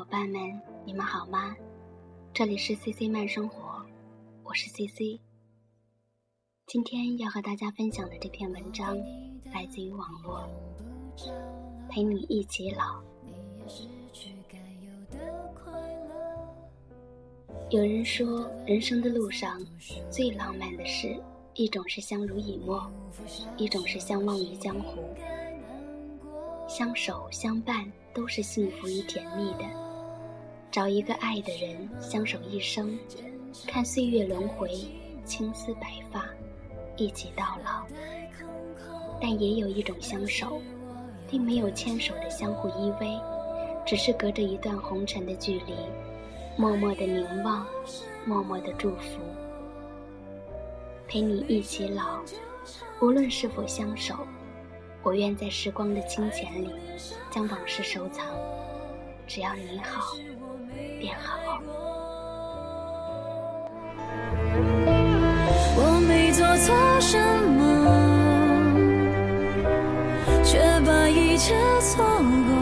伙伴们，你们好吗？这里是 C C 慢生活，我是 C C。今天要和大家分享的这篇文章来自于网络，陪你一起老。有人说，人生的路上最浪漫的事，一种是相濡以沫，一种是相忘于江湖。相守相伴都是幸福与甜蜜的，找一个爱的人相守一生，看岁月轮回，青丝白发，一起到老。但也有一种相守，并没有牵手的相互依偎，只是隔着一段红尘的距离，默默的凝望，默默的祝福，陪你一起老，无论是否相守。我愿在时光的清浅里，将往事收藏。只要你好，便好。我没做错什么，却把一切错过。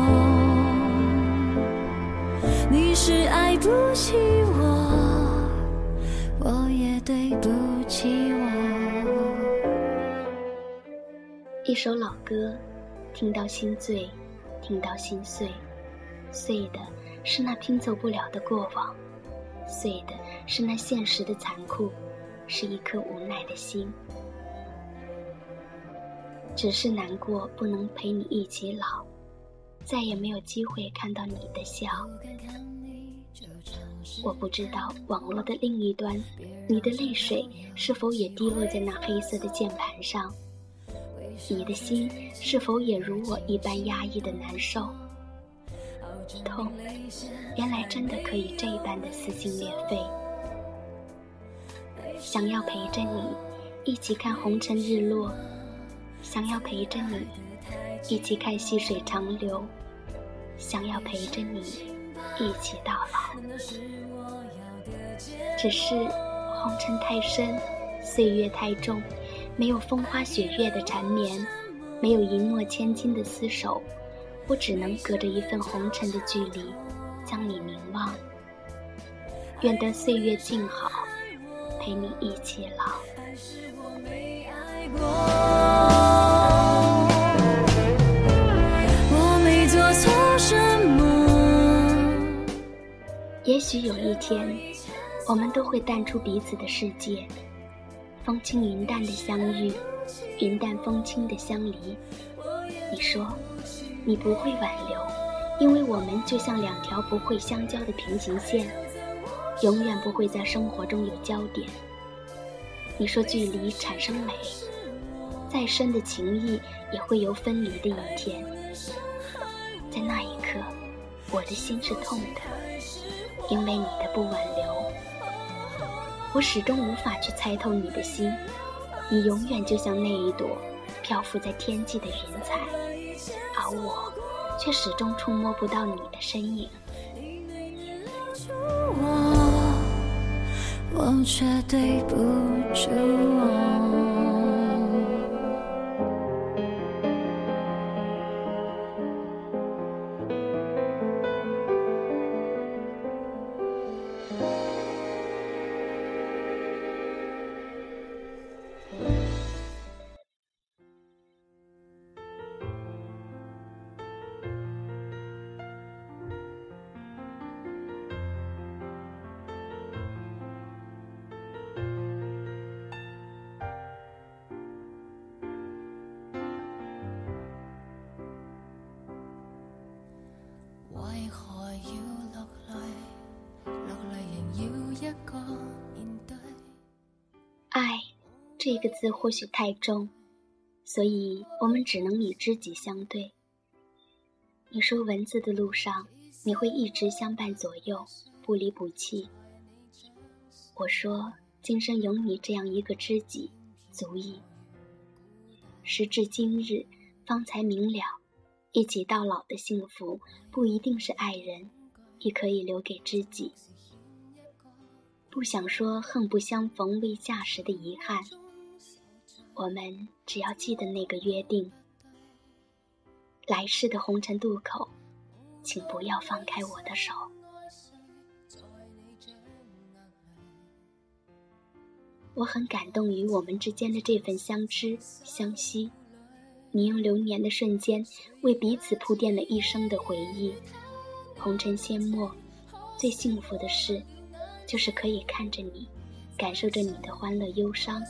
你是爱不起我，我也对不起我。一首老歌，听到心醉，听到心碎，碎的是那拼凑不了的过往，碎的是那现实的残酷，是一颗无奈的心。只是难过不能陪你一起老，再也没有机会看到你的笑。我不知道网络的另一端，你的泪水是否也滴落在那黑色的键盘上。你的心是否也如我一般压抑的难受？痛，原来真的可以这般的撕心裂肺。想要陪着你一起看红尘日落，想要陪着你一起看细水长流，想要陪着你一起到老。只是红尘太深，岁月太重。没有风花雪月的缠绵，没有一诺千金的厮守，我只能隔着一份红尘的距离，将你凝望。愿得岁月静好，陪你一起老。我没做错什么。也许有一天，我们都会淡出彼此的世界。风轻云淡的相遇，云淡风轻的相离。你说，你不会挽留，因为我们就像两条不会相交的平行线，永远不会在生活中有交点。你说距离产生美，再深的情谊也会有分离的一天。在那一刻，我的心是痛的，因为你的不挽留。我始终无法去猜透你的心，你永远就像那一朵漂浮在天际的云彩，而我却始终触摸不到你的身影。我却对不住我。爱，这个字或许太重，所以我们只能以知己相对。你说文字的路上，你会一直相伴左右，不离不弃。我说今生有你这样一个知己，足矣。时至今日，方才明了，一起到老的幸福，不一定是爱人，也可以留给知己。不想说，恨不相逢未嫁时的遗憾。我们只要记得那个约定。来世的红尘渡口，请不要放开我的手。我很感动于我们之间的这份相知相惜，你用流年的瞬间为彼此铺垫了一生的回忆。红尘阡陌，最幸福的事。就是可以看着你，感受着你的欢乐忧伤，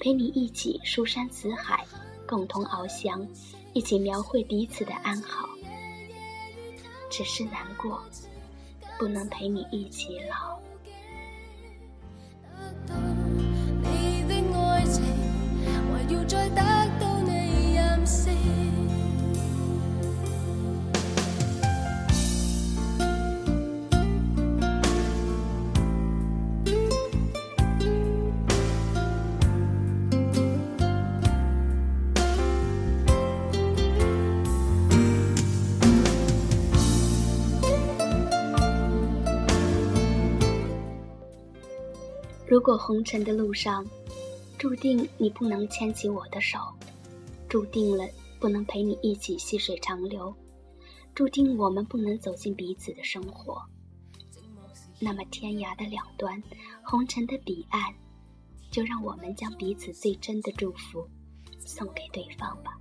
陪你一起书山辞海，共同翱翔，一起描绘彼此的安好。只是难过，不能陪你一起老。如果红尘的路上，注定你不能牵起我的手，注定了不能陪你一起细水长流，注定我们不能走进彼此的生活。那么天涯的两端，红尘的彼岸，就让我们将彼此最真的祝福送给对方吧。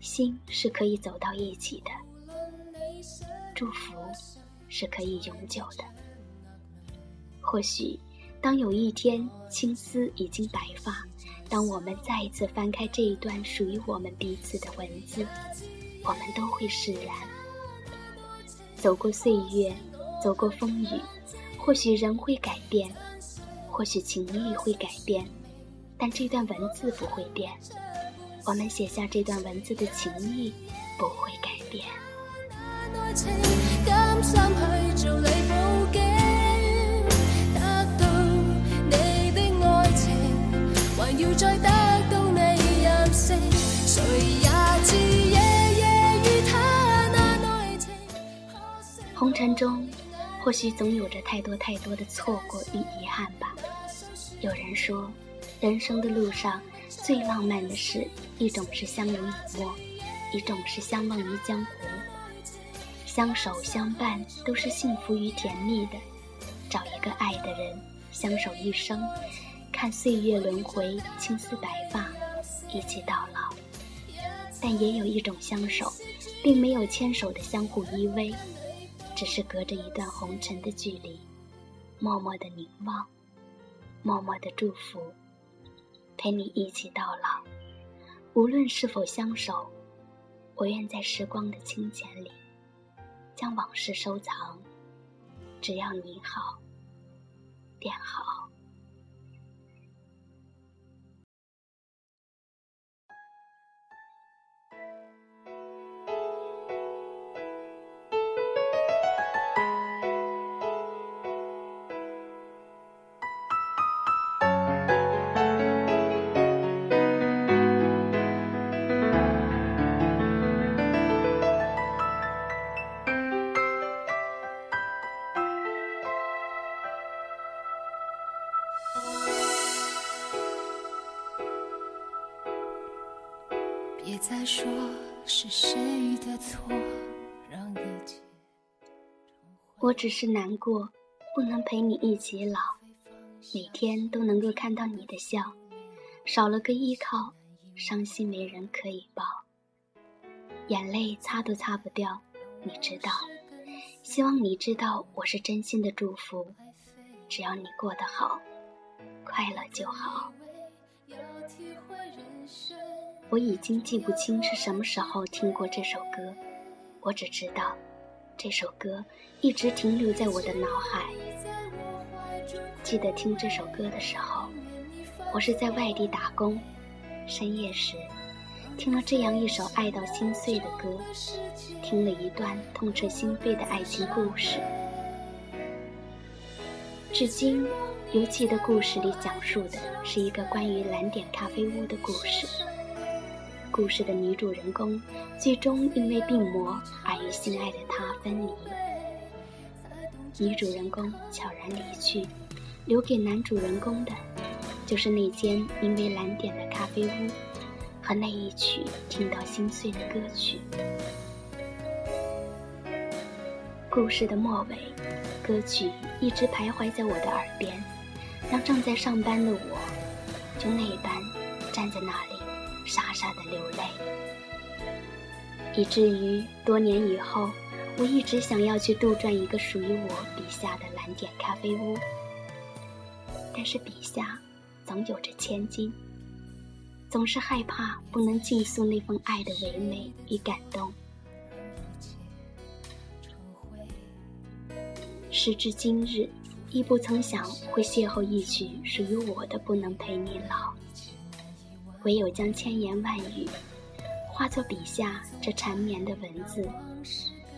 心是可以走到一起的，祝福是可以永久的。或许，当有一天青丝已经白发，当我们再一次翻开这一段属于我们彼此的文字，我们都会释然。走过岁月，走过风雨，或许人会改变，或许情谊会改变，但这段文字不会变。我们写下这段文字的情谊不会改变。红尘中，或许总有着太多太多的错过与遗憾吧。有人说，人生的路上最浪漫的事，一种是相濡以沫，一种是相忘于江湖。相守相伴都是幸福与甜蜜的，找一个爱的人，相守一生。看岁月轮回，青丝白发，一起到老。但也有一种相守，并没有牵手的相互依偎，只是隔着一段红尘的距离，默默的凝望，默默的祝福，陪你一起到老。无论是否相守，我愿在时光的清浅里，将往事收藏。只要你好，便好。说是谁的错，我只是难过，不能陪你一起老，每天都能够看到你的笑，少了个依靠，伤心没人可以抱，眼泪擦都擦不掉，你知道。希望你知道，我是真心的祝福，只要你过得好，快乐就好。我已经记不清是什么时候听过这首歌，我只知道，这首歌一直停留在我的脑海。记得听这首歌的时候，我是在外地打工，深夜时，听了这样一首爱到心碎的歌，听了一段痛彻心扉的爱情故事。至今，尤其的故事里讲述的是一个关于蓝点咖啡屋的故事。故事的女主人公最终因为病魔而与心爱的他分离，女主人公悄然离去，留给男主人公的，就是那间名为蓝点的咖啡屋和那一曲听到心碎的歌曲。故事的末尾，歌曲一直徘徊在我的耳边，让正在上班的我，就那一般站在那里傻傻的流泪，以至于多年以后，我一直想要去杜撰一个属于我笔下的蓝点咖啡屋，但是笔下总有着千金，总是害怕不能尽诉那份爱的唯美与感动。时至今日，亦不曾想会邂逅一曲属于我的《不能陪你老》，唯有将千言万语化作笔下这缠绵的文字，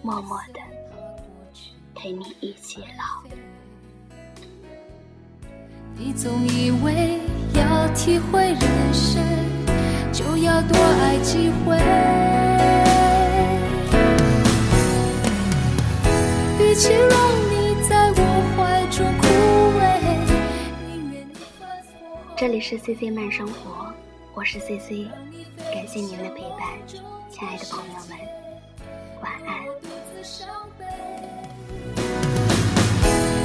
默默的陪你一起老。你总以为要体会人生，就要多爱几回，与其让。这里是 C C 慢生活，我是 C C，感谢您的陪伴，亲爱的朋友们，晚安。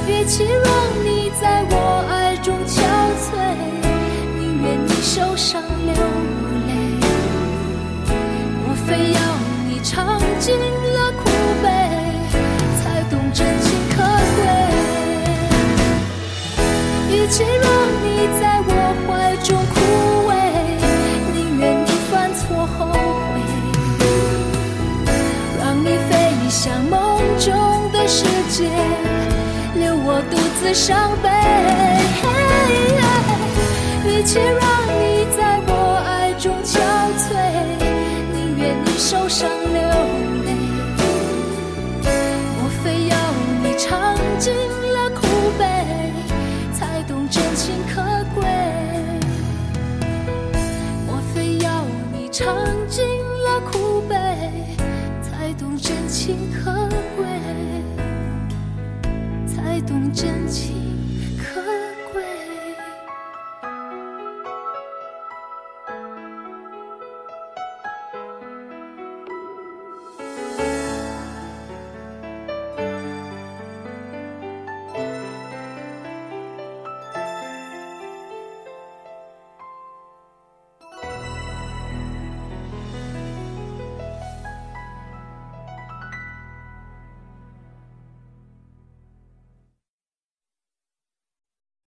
与其让你在我爱中憔悴，宁愿你受伤流泪，莫非要你尝尽了苦悲，才懂真情可贵。与其让你在伤悲。一起让